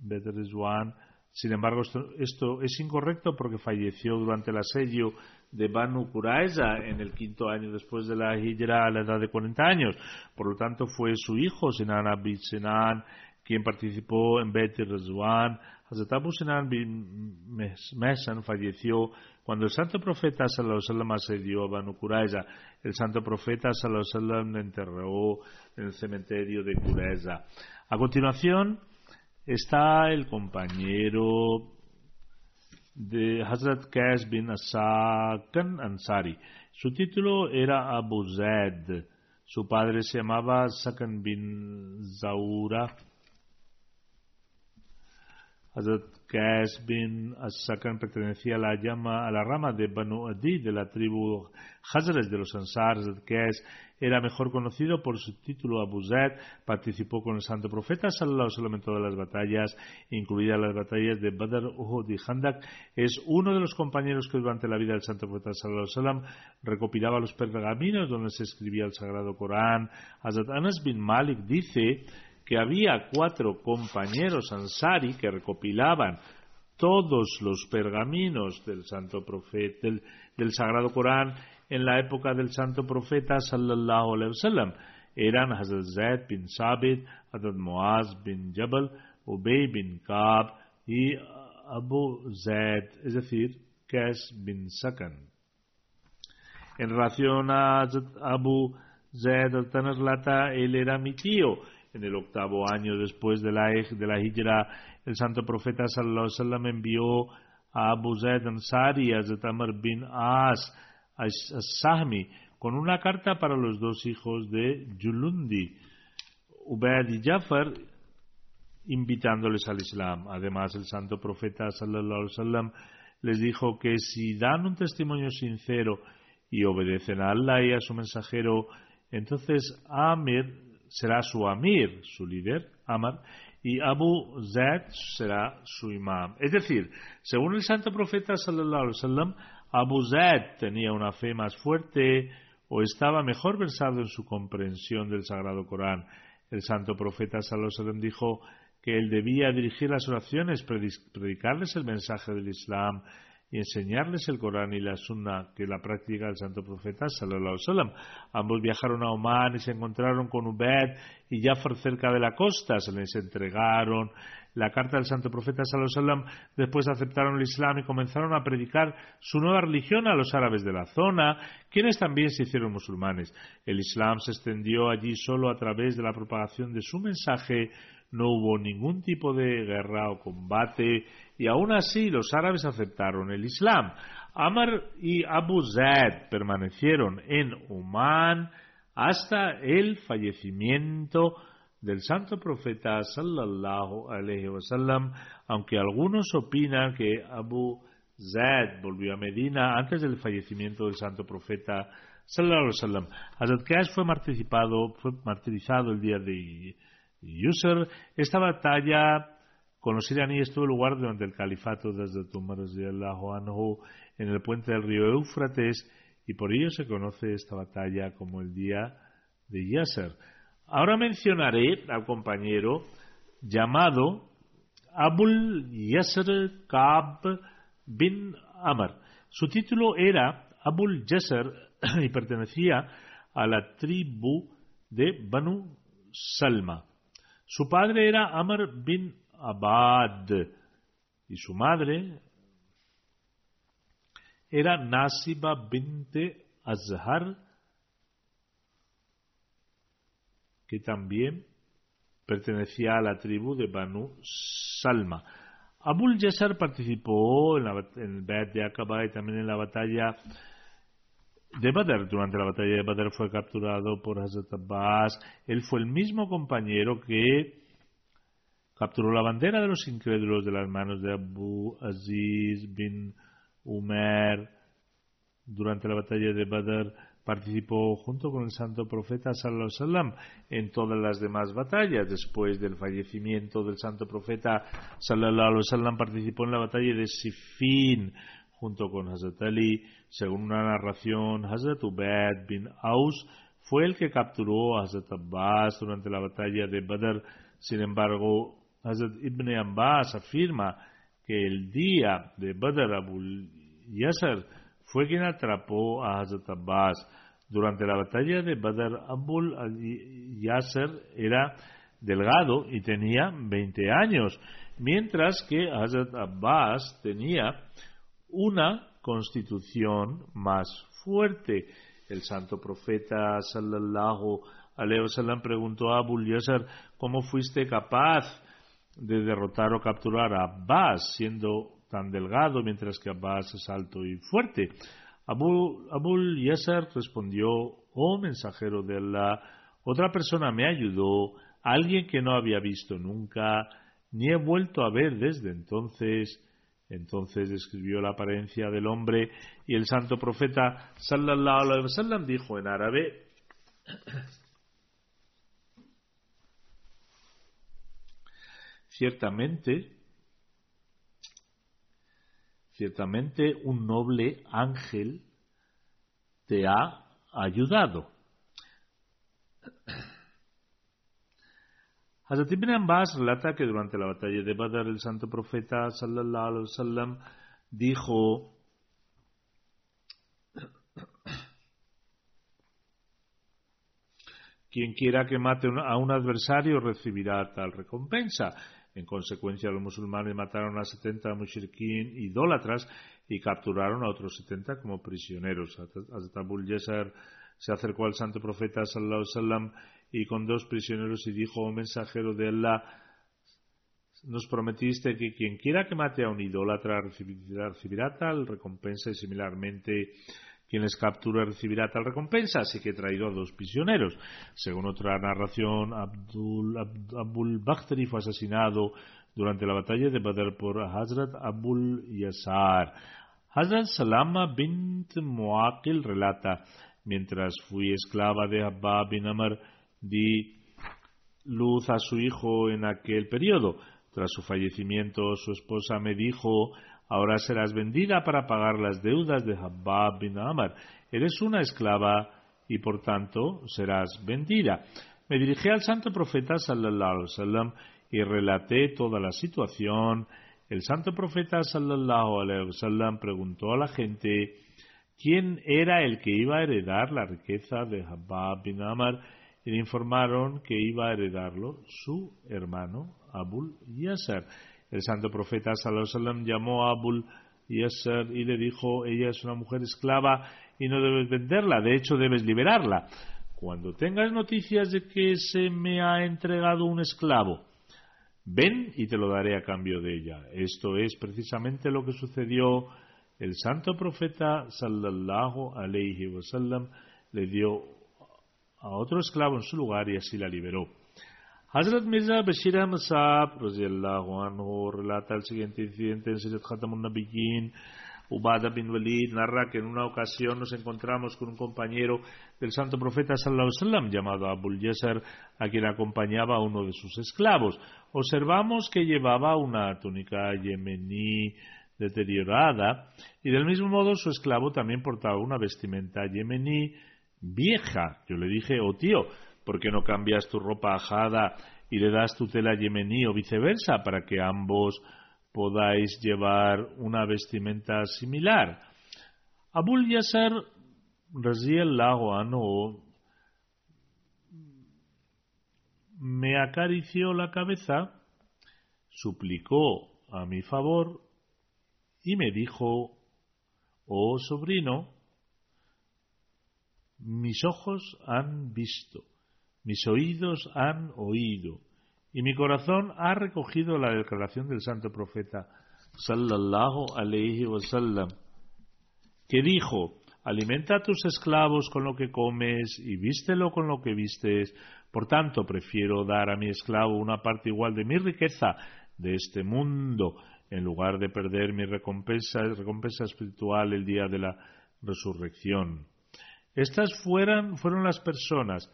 Bet Rizwan sin embargo, esto, es incorrecto porque falleció durante el asedio de Banu Quraiza en el quinto año después de la hijra a la edad de 40 años. Por lo tanto, fue su hijo, Sinan Abid Sinan, quien participó en Bet Rizwan. Hazrat Abu Sinan bin Mesan falleció cuando el santo profeta sallallahu asedió a Banu Quraiza. El santo profeta sallallahu le enterró en el cementerio de Quraiza. A continuación, está el compañero de Hazrat Qais bin Asakan Ansari. Su título era Abu Zaid. Su padre se llamaba Sakan bin Zaura. Hazrat Qais bin Asakan pertenecía a la, llama, a la rama de Banu Adi de la tribu Hazrat de los Ansar. Hazrat Qais era mejor conocido por su título Abu Zaid, participó con el santo profeta sallallahu alaihi en todas las batallas, incluidas las batallas de Badr, Uhud y Handak. Es uno de los compañeros que durante la vida del santo profeta sallallahu alaihi recopilaba los pergaminos donde se escribía el sagrado Corán. Hazrat Anas bin Malik dice que había cuatro compañeros ansari que recopilaban todos los pergaminos del santo profeta del sagrado Corán en la época del santo profeta sallallahu alaihi wasallam eran Hazrat Zaid bin Sabit, Hazrat Muaz bin Jabal, Ubay bin Kab y Abu Zaid, es decir, Qais bin Sakan. En relación a Abu Zaid al-Tanazlata, él era mi tío. En el octavo año después de la, de la hijra, el santo profeta sallallahu alaihi wasallam envió a Abu Zaid Ansari a Hazrat Amr bin As Sahmi con una carta para los dos hijos de Julundi, Ubaid y Jafar, invitándoles al Islam. Además, el santo profeta sallallahu alaihi les dijo que si dan un testimonio sincero y obedecen a Allah y a su mensajero, entonces Amir será su Amir, su líder, Amar, y Abu Zaid será su imam. Es decir, según el santo profeta sallallahu alaihi wasallam, Abu Zaid tenía una fe más fuerte o estaba mejor versado en su comprensión del Sagrado Corán. El santo profeta Salomón dijo que él debía dirigir las oraciones, predicarles el mensaje del Islam y enseñarles el Corán y la Sunna, que la práctica del santo profeta sallallahu Ambos viajaron a Oman y se encontraron con Ubed y Jafar cerca de la costa, se les entregaron la carta del santo profeta sallallahu después aceptaron el Islam y comenzaron a predicar su nueva religión a los árabes de la zona, quienes también se hicieron musulmanes. El Islam se extendió allí solo a través de la propagación de su mensaje, no hubo ningún tipo de guerra o combate y aún así los árabes aceptaron el Islam. Amr y Abu Zaid permanecieron en Oman hasta el fallecimiento del santo profeta sallallahu alaihi wasallam, aunque algunos opinan que Abu Zaid volvió a Medina antes del fallecimiento del santo profeta sallallahu alaihi wasallam. Hazrat fue martirizado, fue martirizado el día de Yusr. Esta batalla con los iraníes tuvo lugar durante el califato de Hazrat Umar anhu en el puente del río Éufrates y por ello se conoce esta batalla como el día de Yasser. Ahora mencionaré al compañero llamado Abul Yasser Kab bin Amr. Su título era Abul Yasser [clears throat] y pertenecía a la tribu de Banu Salma. Su padre era Amr bin Abad y su madre era Nasiba binte Azhar, que también pertenecía a la tribu de Banu Salma. Abul Yasar participó en, el Beit de Aqaba y también en la batalla de Badr. Durante la batalla de Badr fue capturado por Hazrat Abbas. Él fue el mismo compañero que capturó la bandera de los incrédulos de las manos de Abu Aziz bin Umar. Durante la batalla de Badr participó junto con el santo profeta sallallahu sallam en todas las demás batallas. Después del fallecimiento del santo profeta sallallahu sallam participó en la batalla de Sifin junto con Hazrat Ali. Según una narración, Hazrat Ubaid bin Aus fue el que capturó a Hazrat Abbas durante la batalla de Badr. Sin embargo, Hazrat Ibn Abbas afirma que el día de Badr Abu Yasser fue quien atrapó a Hazrat Abbas. Durante la batalla de Badr, Abul Yasser era delgado y tenía 20 años, mientras que Hazrat Abbas tenía una constitución más fuerte. El santo profeta sallallahu alaihi wasallam preguntó a Abul Yasser cómo fuiste capaz de derrotar o capturar a Abbas siendo tan delgado, mientras que Abbas es alto y fuerte. Abu, Abul Yasser respondió, oh mensajero de Allah, otra persona me ayudó, alguien que no había visto nunca, ni he vuelto a ver desde entonces. Entonces describió la apariencia del hombre y el santo profeta sallallahu alaihi wasallam dijo en árabe Ciertamente Ciertamente un noble ángel te ha ayudado. Hazrat ibn Abbas relata que durante la batalla de Badr el santo profeta sallallahu alaihi wasallam dijo Quien quiera que mate a un adversario recibirá tal recompensa. En consecuencia, los musulmanes mataron a 70 mushrikin idólatras y capturaron a otros 70 como prisioneros. Hazrat Abul Yasar se acercó al santo profeta sallallahu wasallam y con dos prisioneros y dijo, oh mensajero de Allah, nos prometiste que quien quiera que mate a un idólatra recibirá tal recompensa y similarmente quien les captura recibirá tal recompensa, así que he traído a dos prisioneros. Según otra narración, Abdul, Abul Bakhtari fue asesinado durante la batalla de Badr por Hazrat Abul Yasar. Hazrat Salama bint Muaqil relata, mientras fui esclava de Abba bin Amr, di luz a su hijo en aquel periodo. Tras su fallecimiento, su esposa me dijo, Ahora serás vendida para pagar las deudas de Habab bin Amr. Eres una esclava y por tanto serás vendida. Me dirigí al santo profeta sallallahu alaihi wasallam y relaté toda la situación. El santo profeta sallallahu alaihi wasallam preguntó a la gente quién era el que iba a heredar la riqueza de Habab bin Amr y le informaron que iba a heredarlo su hermano Abul Yasser. El santo profeta sallallahu llamó a Abul Yasser y le dijo, ella es una mujer esclava y no debes venderla, de hecho debes liberarla. Cuando tengas noticias de que se me ha entregado un esclavo, ven y te lo daré a cambio de ella. Esto es precisamente lo que sucedió. El santo profeta sallallahu alayhi wasallam le dio a otro esclavo en su lugar y así la liberó. Hazrat Mirza Bashir Ahmad Saab, anhu, relata el siguiente incidente en Sayyid Khatamun Nabiyyin. Ubada bin Walid narra que en una ocasión nos encontramos con un compañero del santo profeta sallallahu alaihi llamado Abul Yasar, a quien acompañaba uno de sus esclavos. Observamos que llevaba una túnica yemení deteriorada y del mismo modo su esclavo también portaba una vestimenta yemení vieja. Yo le dije, oh tío, ¿por qué no cambias tu ropa ajada y le das tu tela yemení o viceversa para que ambos podáis llevar una vestimenta similar? Abul lago anhu me acarició la cabeza, suplicó a mi favor y me dijo, oh sobrino, mis ojos han visto, mis oídos han oído, y mi corazón ha recogido la declaración del santo profeta sallallahu alayhi wasallam, que dijo, alimenta a tus esclavos con lo que comes y vístelo con lo que vistes, por tanto prefiero dar a mi esclavo una parte igual de mi riqueza de este mundo, en lugar de perder mi recompensa, recompensa espiritual el día de la resurrección. Estas fueron, fueron las personas.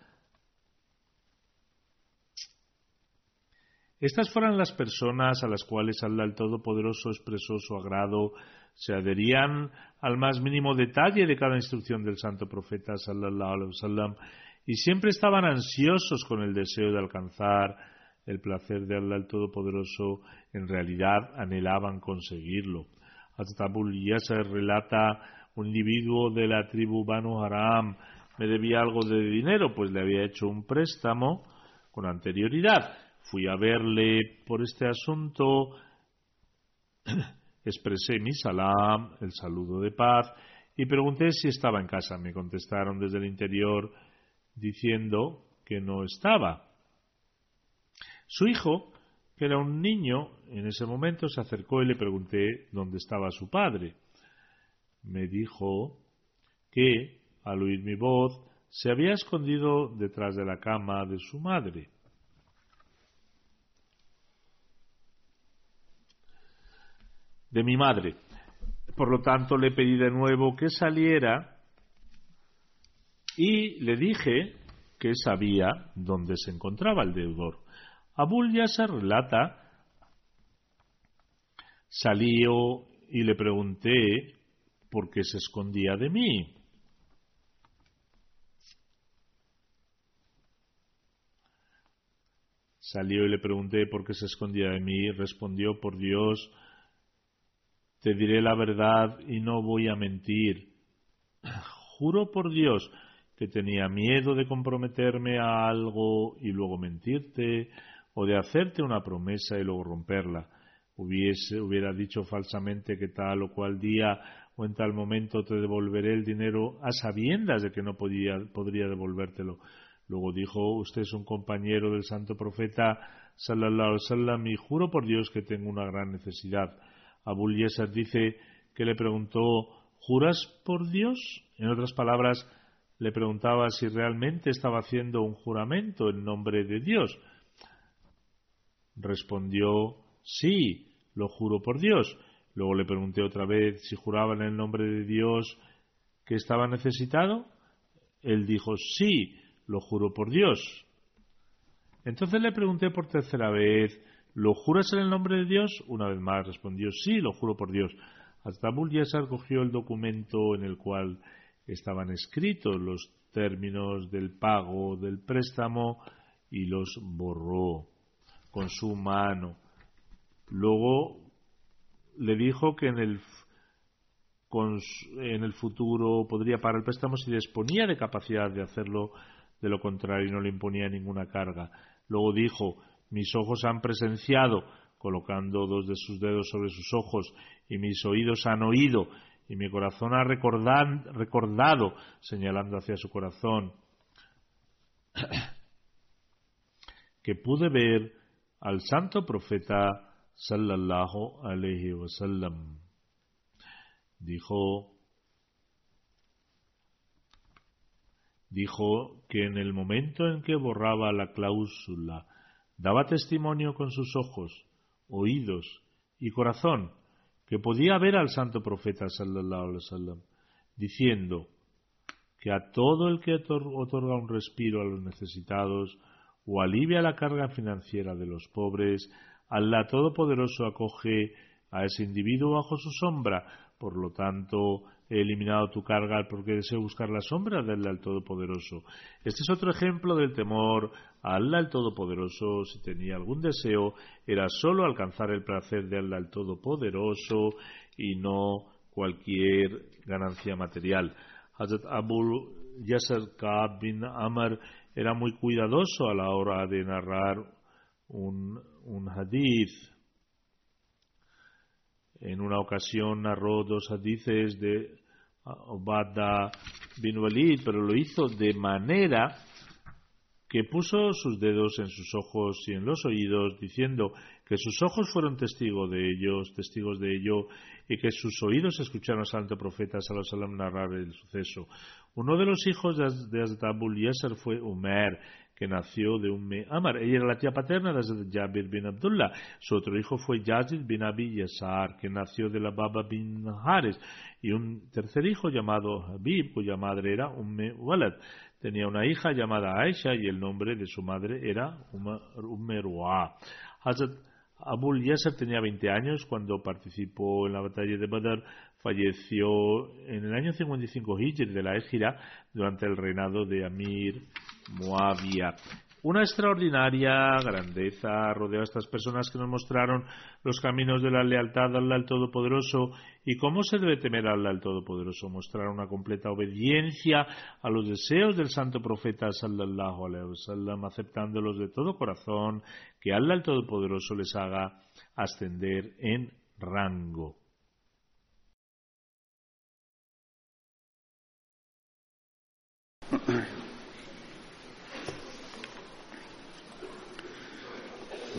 Estas fueron las personas a las cuales Allah el Todopoderoso expresó su agrado, se adherían al más mínimo detalle de cada instrucción del santo profeta sallallahu alaihi wasallam y siempre estaban ansiosos con el deseo de alcanzar el placer de Allah el Todopoderoso, en realidad anhelaban conseguirlo. Atabul Yasser relata un individuo de la tribu Banu Haram me debía algo de dinero, pues le había hecho un préstamo con anterioridad. Fui a verle por este asunto, [clears throat] expresé mi salam, el saludo de paz, y pregunté si estaba en casa. Me contestaron desde el interior diciendo que no estaba. Su hijo, que era un niño, en ese momento se acercó y le pregunté dónde estaba su padre. Me dijo que, al oír mi voz, se había escondido detrás de la cama de su madre. De mi madre. Por lo tanto, le pedí de nuevo que saliera y le dije que sabía dónde se encontraba el deudor. Abul Yasser relata, salió y le pregunté por qué se escondía de mí. Salió y le pregunté por qué se escondía de mí. Respondió, por Dios, te diré la verdad y no voy a mentir. Juro por Dios que tenía miedo de comprometerme a algo y luego mentirte o de hacerte una promesa y luego romperla. Hubiese, hubiera dicho falsamente que tal o cual día o en tal momento te devolveré el dinero a sabiendas de que no podía, podría devolvértelo. Luego dijo, usted es un compañero del santo profeta, sallallahu alaihi y juro por Dios que tengo una gran necesidad. Abul Yesar dice que le preguntó, ¿juras por Dios? En otras palabras, le preguntaba si realmente estaba haciendo un juramento en nombre de Dios. Respondió, sí, lo juro por Dios. Luego le pregunté otra vez si juraba en el nombre de Dios que estaba necesitado. Él dijo, sí, lo juro por Dios. Entonces le pregunté por tercera vez, ¿lo juras en el nombre de Dios? Una vez más respondió, sí, lo juro por Dios. Hasta Yasar cogió el documento en el cual estaban escritos los términos del pago del préstamo y los borró con su mano. Luego le dijo que en el, en el futuro podría pagar el préstamo si disponía de capacidad de hacerlo, de lo contrario no le imponía ninguna carga. Luego dijo, mis ojos han presenciado, colocando dos de sus dedos sobre sus ojos, y mis oídos han oído, y mi corazón ha recordado, señalando hacia su corazón, [clears throat] que pude ver al santo profeta sallallahu alaihi wasallam. Dijo dijo que en el momento en que borraba la cláusula daba testimonio con sus ojos, oídos y corazón que podía ver al santo profeta sallallahu alaihi wasallam diciendo que a todo el que otorga un respiro a los necesitados o alivia la carga financiera de los pobres, Allah Todopoderoso acoge a ese individuo bajo su sombra. Por lo tanto, he eliminado tu carga porque deseo buscar la sombra de Allah el Todopoderoso. Este es otro ejemplo del temor a Allah el Todopoderoso. Si tenía algún deseo, era solo alcanzar el placer de Allah el Todopoderoso y no cualquier ganancia material. Hazrat Abu Yasser Kaab bin Amr era muy cuidadoso a la hora de narrar un, un hadith. En una ocasión narró dos hadices de Obada bin Walid, pero lo hizo de manera que puso sus dedos en sus ojos y en los oídos, diciendo que sus ojos fueron testigos de ellos, testigos de ello, y que sus oídos escucharon al santo profeta sallallahu narrar el suceso. Uno de los hijos de Hazrat Abul Yasser fue Umer, que nació de Umme Amar. Ella era la tía paterna de Jabir bin Abdullah. Su otro hijo fue Yazid bin Abi Yasar, que nació de la Baba bin Hares. Y un tercer hijo llamado Habib, cuya madre era Umme Walad. Tenía una hija llamada Aisha y el nombre de su madre era Umme Ru'a. Hazrat Abul Yasser tenía 20 años cuando participó en la batalla de Badr. Falleció en el año 55 Hijr de la Égira durante el reinado de Amir Muawiyah. Una extraordinaria grandeza rodea a estas personas que nos mostraron los caminos de la lealtad al Todopoderoso y cómo se debe temer al Todopoderoso. Mostrar una completa obediencia a los deseos del santo profeta sallallahu alaihi wasallam, aceptándolos de todo corazón, que Allah Todopoderoso les haga ascender en rango. [coughs]